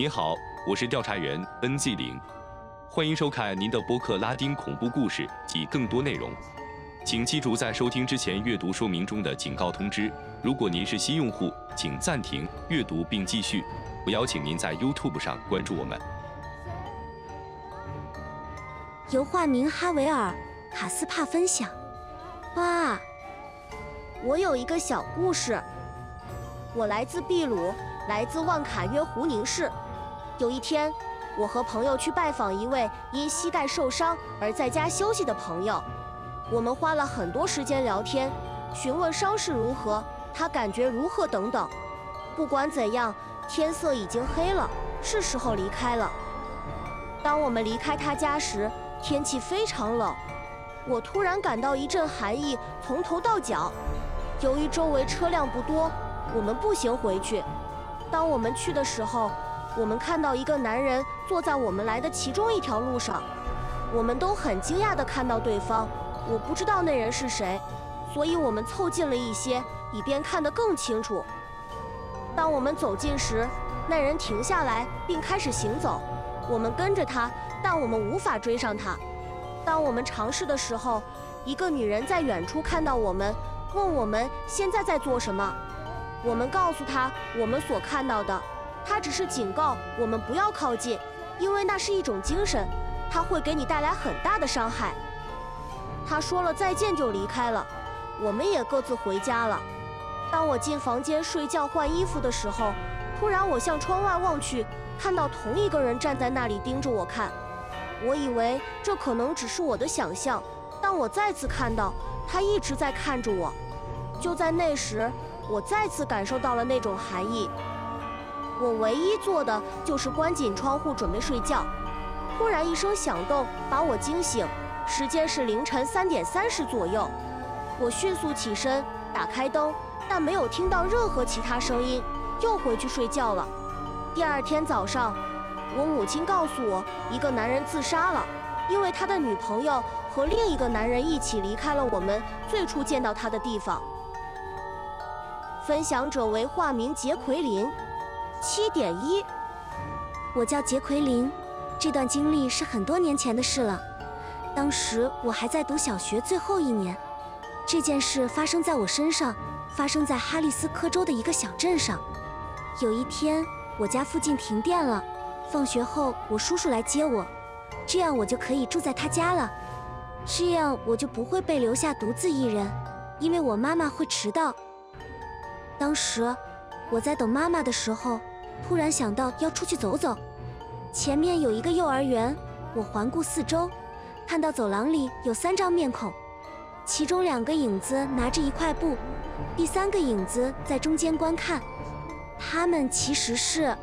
您好，我是调查员 NZ 零，欢迎收看您的播客拉丁恐怖故事及更多内容。请记住在收听之前阅读说明中的警告通知。如果您是新用户，请暂停阅读并继续。我邀请您在 YouTube 上关注我们。由化名哈维尔·卡斯帕分享。哇，我有一个小故事。我来自秘鲁，来自万卡约胡宁市。有一天，我和朋友去拜访一位因膝盖受伤而在家休息的朋友。我们花了很多时间聊天，询问伤势如何，他感觉如何等等。不管怎样，天色已经黑了，是时候离开了。当我们离开他家时，天气非常冷，我突然感到一阵寒意从头到脚。由于周围车辆不多，我们步行回去。当我们去的时候，我们看到一个男人坐在我们来的其中一条路上，我们都很惊讶地看到对方。我不知道那人是谁，所以我们凑近了一些，以便看得更清楚。当我们走近时，那人停下来并开始行走。我们跟着他，但我们无法追上他。当我们尝试的时候，一个女人在远处看到我们，问我们现在在做什么。我们告诉她我们所看到的，她只是警告我们不要靠近，因为那是一种精神，它会给你带来很大的伤害。他说了再见就离开了，我们也各自回家了。当我进房间睡觉换衣服的时候，突然我向窗外望去，看到同一个人站在那里盯着我看。我以为这可能只是我的想象，但我再次看到他一直在看着我。就在那时，我再次感受到了那种寒意。我唯一做的就是关紧窗户准备睡觉。突然一声响动把我惊醒。时间是凌晨三点三十左右，我迅速起身，打开灯，但没有听到任何其他声音，又回去睡觉了。第二天早上，我母亲告诉我，一个男人自杀了，因为他的女朋友和另一个男人一起离开了我们最初见到他的地方。分享者为化名杰奎琳，七点一，我叫杰奎琳，这段经历是很多年前的事了。当时我还在读小学最后一年，这件事发生在我身上，发生在哈利斯科州的一个小镇上。有一天，我家附近停电了，放学后我叔叔来接我，这样我就可以住在他家了，这样我就不会被留下独自一人，因为我妈妈会迟到。当时我在等妈妈的时候，突然想到要出去走走，前面有一个幼儿园，我环顾四周。看到走廊里有三张面孔，其中两个影子拿着一块布，第三个影子在中间观看。他们其实是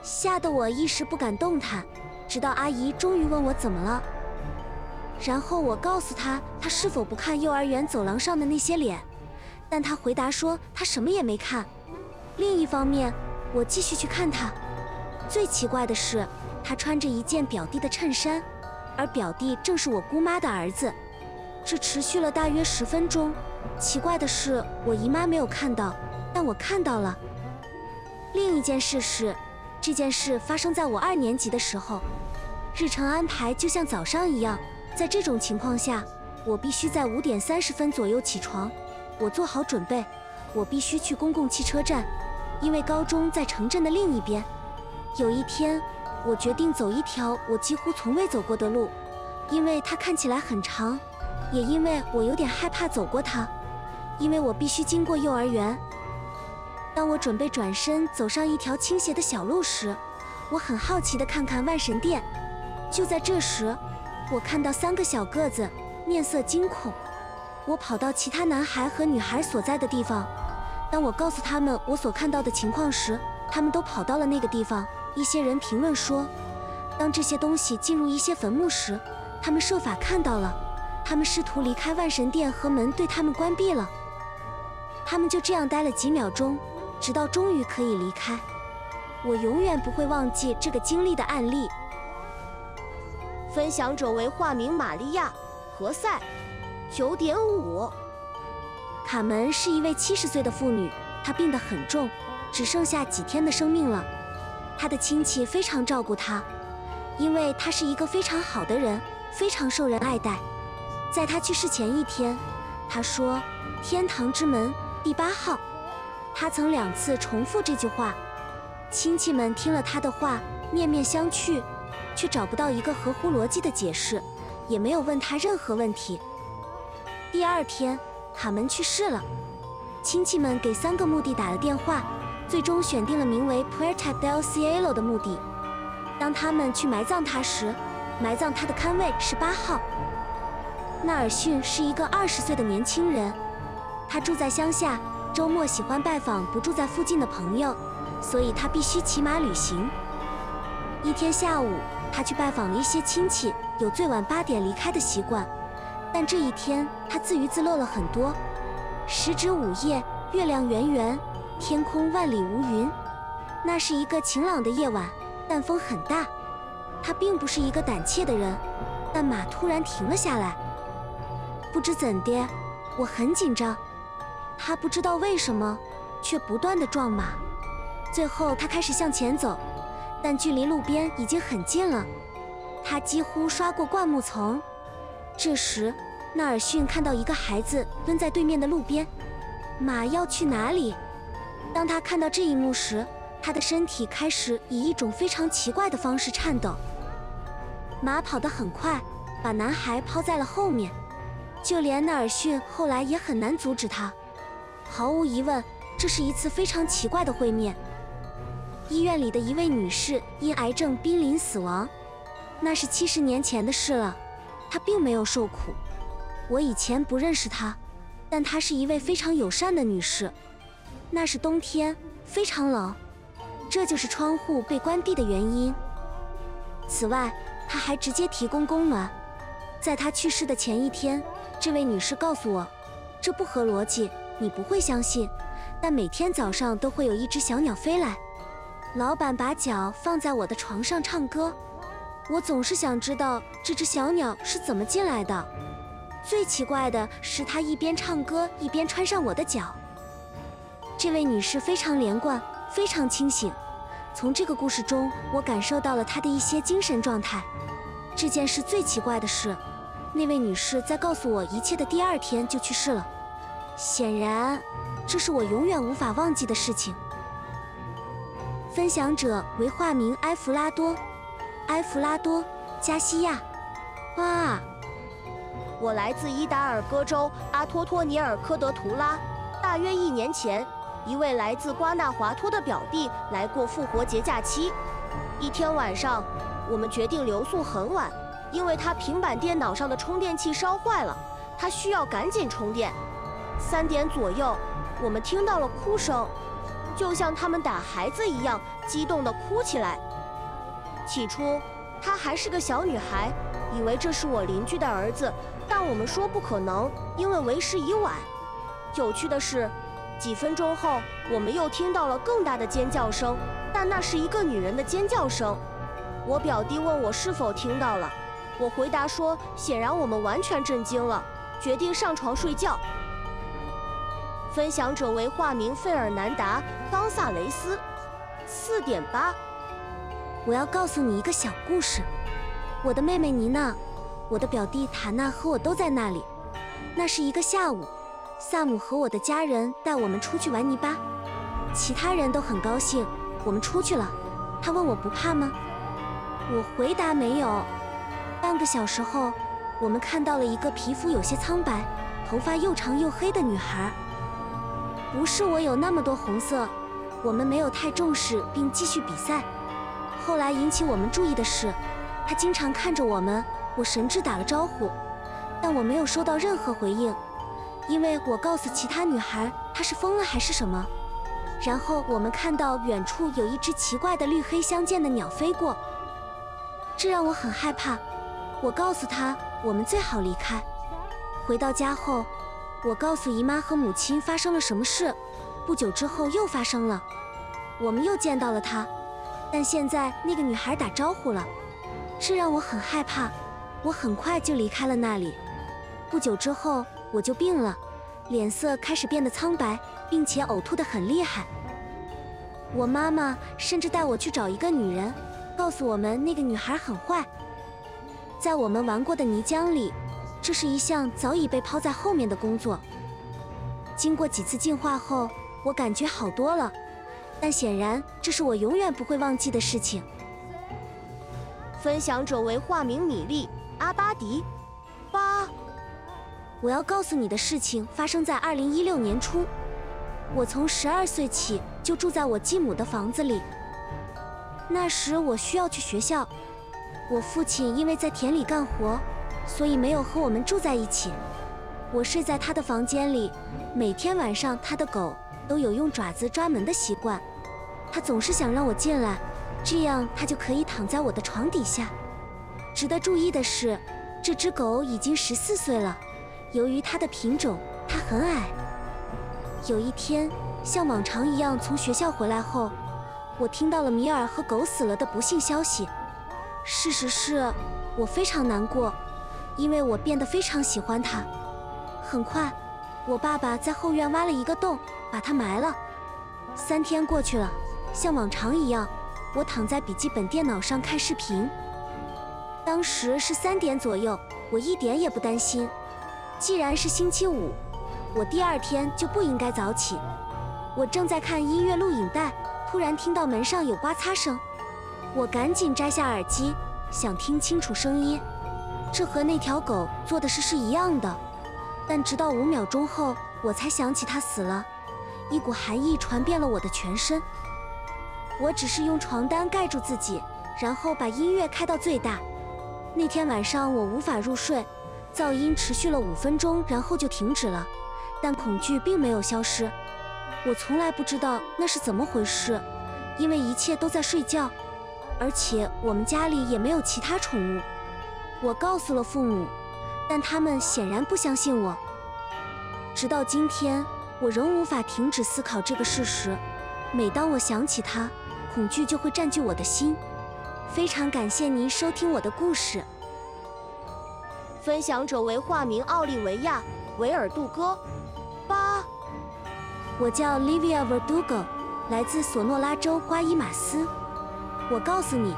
吓得我一时不敢动弹，直到阿姨终于问我怎么了。然后我告诉她，她是否不看幼儿园走廊上的那些脸，但她回答说她什么也没看。另一方面，我继续去看他。最奇怪的是，他穿着一件表弟的衬衫。而表弟正是我姑妈的儿子，这持续了大约十分钟。奇怪的是，我姨妈没有看到，但我看到了。另一件事是，这件事发生在我二年级的时候，日程安排就像早上一样。在这种情况下，我必须在五点三十分左右起床。我做好准备，我必须去公共汽车站，因为高中在城镇的另一边。有一天。我决定走一条我几乎从未走过的路，因为它看起来很长，也因为我有点害怕走过它，因为我必须经过幼儿园。当我准备转身走上一条倾斜的小路时，我很好奇地看看万神殿。就在这时，我看到三个小个子，面色惊恐。我跑到其他男孩和女孩所在的地方。当我告诉他们我所看到的情况时，他们都跑到了那个地方。一些人评论说，当这些东西进入一些坟墓时，他们设法看到了，他们试图离开万神殿和门对他们关闭了。他们就这样待了几秒钟，直到终于可以离开。我永远不会忘记这个经历的案例。分享者为化名玛利亚·何塞，九点五。卡门是一位七十岁的妇女，她病得很重，只剩下几天的生命了。她的亲戚非常照顾她，因为她是一个非常好的人，非常受人爱戴。在她去世前一天，她说：“天堂之门第八号。”她曾两次重复这句话。亲戚们听了她的话，面面相觑，却找不到一个合乎逻辑的解释，也没有问他任何问题。第二天，卡门去世了。亲戚们给三个墓地打了电话，最终选定了名为 Puerta del Cielo 的墓地。当他们去埋葬他时，埋葬他的龛位是八号。纳尔逊是一个二十岁的年轻人，他住在乡下，周末喜欢拜访不住在附近的朋友，所以他必须骑马旅行。一天下午，他去拜访了一些亲戚，有最晚八点离开的习惯。但这一天，他自娱自乐了很多。时值午夜，月亮圆圆，天空万里无云。那是一个晴朗的夜晚，但风很大。他并不是一个胆怯的人，但马突然停了下来。不知怎的，我很紧张。他不知道为什么，却不断地撞马。最后，他开始向前走，但距离路边已经很近了。他几乎刷过灌木丛。这时，纳尔逊看到一个孩子蹲在对面的路边。马要去哪里？当他看到这一幕时，他的身体开始以一种非常奇怪的方式颤抖。马跑得很快，把男孩抛在了后面。就连纳尔逊后来也很难阻止他。毫无疑问，这是一次非常奇怪的会面。医院里的一位女士因癌症濒临死亡，那是七十年前的事了。她并没有受苦。我以前不认识她，但她是一位非常友善的女士。那是冬天，非常冷，这就是窗户被关闭的原因。此外，她还直接提供供暖。在她去世的前一天，这位女士告诉我，这不合逻辑，你不会相信。但每天早上都会有一只小鸟飞来。老板把脚放在我的床上唱歌。我总是想知道这只小鸟是怎么进来的。最奇怪的是，她一边唱歌一边穿上我的脚。这位女士非常连贯，非常清醒。从这个故事中，我感受到了她的一些精神状态。这件事最奇怪的是，那位女士在告诉我一切的第二天就去世了。显然，这是我永远无法忘记的事情。分享者为化名埃弗拉多。埃弗拉多，加西亚。哇！我来自伊达尔戈州阿托托尼尔科德图拉。大约一年前，一位来自瓜纳华托的表弟来过复活节假期。一天晚上，我们决定留宿很晚，因为他平板电脑上的充电器烧坏了，他需要赶紧充电。三点左右，我们听到了哭声，就像他们打孩子一样，激动地哭起来。起初，她还是个小女孩，以为这是我邻居的儿子，但我们说不可能，因为为时已晚。有趣的是，几分钟后，我们又听到了更大的尖叫声，但那是一个女人的尖叫声。我表弟问我是否听到了，我回答说，显然我们完全震惊了，决定上床睡觉。分享者为化名费尔南达·冈萨雷斯，四点八。我要告诉你一个小故事。我的妹妹妮娜，我的表弟塔纳和我都在那里。那是一个下午，萨姆和我的家人带我们出去玩泥巴，其他人都很高兴。我们出去了，他问我不怕吗？我回答没有。半个小时后，我们看到了一个皮肤有些苍白、头发又长又黑的女孩。不是我有那么多红色，我们没有太重视，并继续比赛。后来引起我们注意的是，他经常看着我们。我神智打了招呼，但我没有收到任何回应，因为我告诉其他女孩她是疯了还是什么。然后我们看到远处有一只奇怪的绿黑相间的鸟飞过，这让我很害怕。我告诉她我们最好离开。回到家后，我告诉姨妈和母亲发生了什么事。不久之后又发生了，我们又见到了她。但现在那个女孩打招呼了，这让我很害怕。我很快就离开了那里。不久之后我就病了，脸色开始变得苍白，并且呕吐得很厉害。我妈妈甚至带我去找一个女人，告诉我们那个女孩很坏。在我们玩过的泥浆里，这是一项早已被抛在后面的工作。经过几次进化后，我感觉好多了，但显然这是我永远不会忘记的事情。分享者为化名米粒阿巴迪。八，我要告诉你的事情发生在二零一六年初。我从十二岁起就住在我继母的房子里。那时我需要去学校，我父亲因为在田里干活，所以没有和我们住在一起。我睡在他的房间里，每天晚上他的狗都有用爪子抓门的习惯，他总是想让我进来，这样他就可以躺在我的床底下。值得注意的是，这只狗已经十四岁了，由于它的品种，它很矮。有一天，像往常一样从学校回来后，我听到了米尔和狗死了的不幸消息。事实是，我非常难过，因为我变得非常喜欢它。很快，我爸爸在后院挖了一个洞，把它埋了。三天过去了，像往常一样，我躺在笔记本电脑上看视频。当时是三点左右，我一点也不担心。既然是星期五。我第二天就不应该早起。我正在看音乐录影带，突然听到门上有刮擦声。我赶紧摘下耳机，想听清楚声音。这和那条狗做的事是一样的。但直到五秒钟后，我才想起它死了。一股寒意传遍了我的全身。我只是用床单盖住自己，然后把音乐开到最大。那天晚上我无法入睡，噪音持续了五分钟，然后就停止了。但恐惧并没有消失，我从来不知道那是怎么回事，因为一切都在睡觉，而且我们家里也没有其他宠物。我告诉了父母，但他们显然不相信我。直到今天，我仍无法停止思考这个事实。每当我想起它，恐惧就会占据我的心。非常感谢您收听我的故事。分享者为化名奥利维亚·维尔杜戈。八，我叫 Livia Verdugo，来自索诺拉州瓜伊马斯。我告诉你，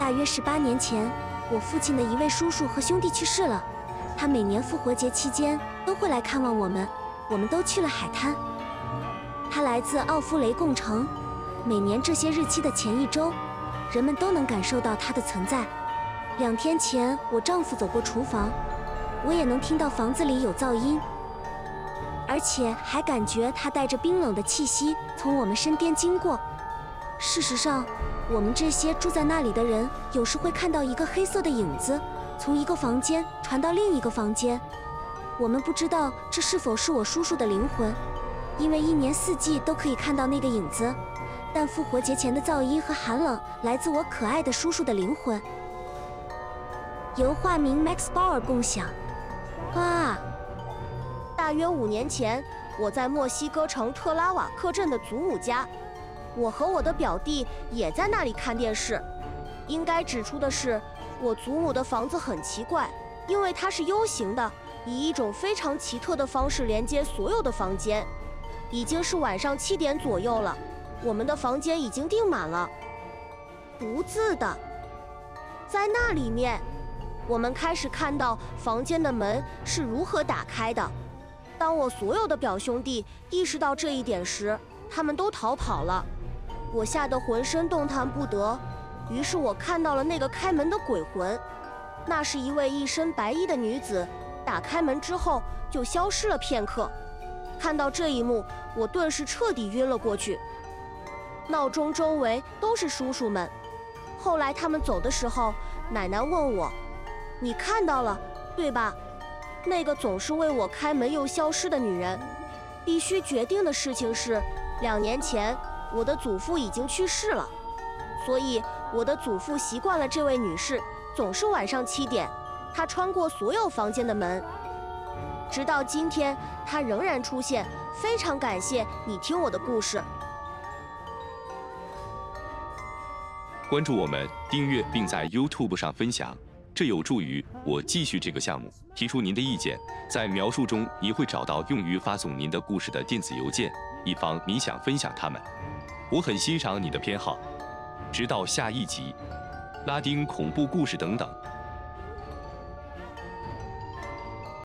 大约十八年前，我父亲的一位叔叔和兄弟去世了。他每年复活节期间都会来看望我们，我们都去了海滩。他来自奥夫雷贡城，每年这些日期的前一周，人们都能感受到他的存在。两天前，我丈夫走过厨房，我也能听到房子里有噪音。而且还感觉它带着冰冷的气息从我们身边经过。事实上，我们这些住在那里的人有时会看到一个黑色的影子从一个房间传到另一个房间。我们不知道这是否是我叔叔的灵魂，因为一年四季都可以看到那个影子。但复活节前的噪音和寒冷来自我可爱的叔叔的灵魂。由化名 Max Bauer 共享。啊。大约五年前，我在墨西哥城特拉瓦克镇的祖母家，我和我的表弟也在那里看电视。应该指出的是，我祖母的房子很奇怪，因为它是 U 型的，以一种非常奇特的方式连接所有的房间。已经是晚上七点左右了，我们的房间已经订满了。独自的，在那里面，我们开始看到房间的门是如何打开的。当我所有的表兄弟意识到这一点时，他们都逃跑了。我吓得浑身动弹不得。于是我看到了那个开门的鬼魂，那是一位一身白衣的女子。打开门之后就消失了片刻。看到这一幕，我顿时彻底晕了过去。闹钟周围都是叔叔们。后来他们走的时候，奶奶问我：“你看到了，对吧？”那个总是为我开门又消失的女人，必须决定的事情是，两年前我的祖父已经去世了，所以我的祖父习惯了这位女士总是晚上七点，她穿过所有房间的门，直到今天她仍然出现。非常感谢你听我的故事，关注我们，订阅并在 YouTube 上分享。这有助于我继续这个项目。提出您的意见，在描述中你会找到用于发送您的故事的电子邮件，以防你想分享它们。我很欣赏你的偏好。直到下一集，拉丁恐怖故事等等。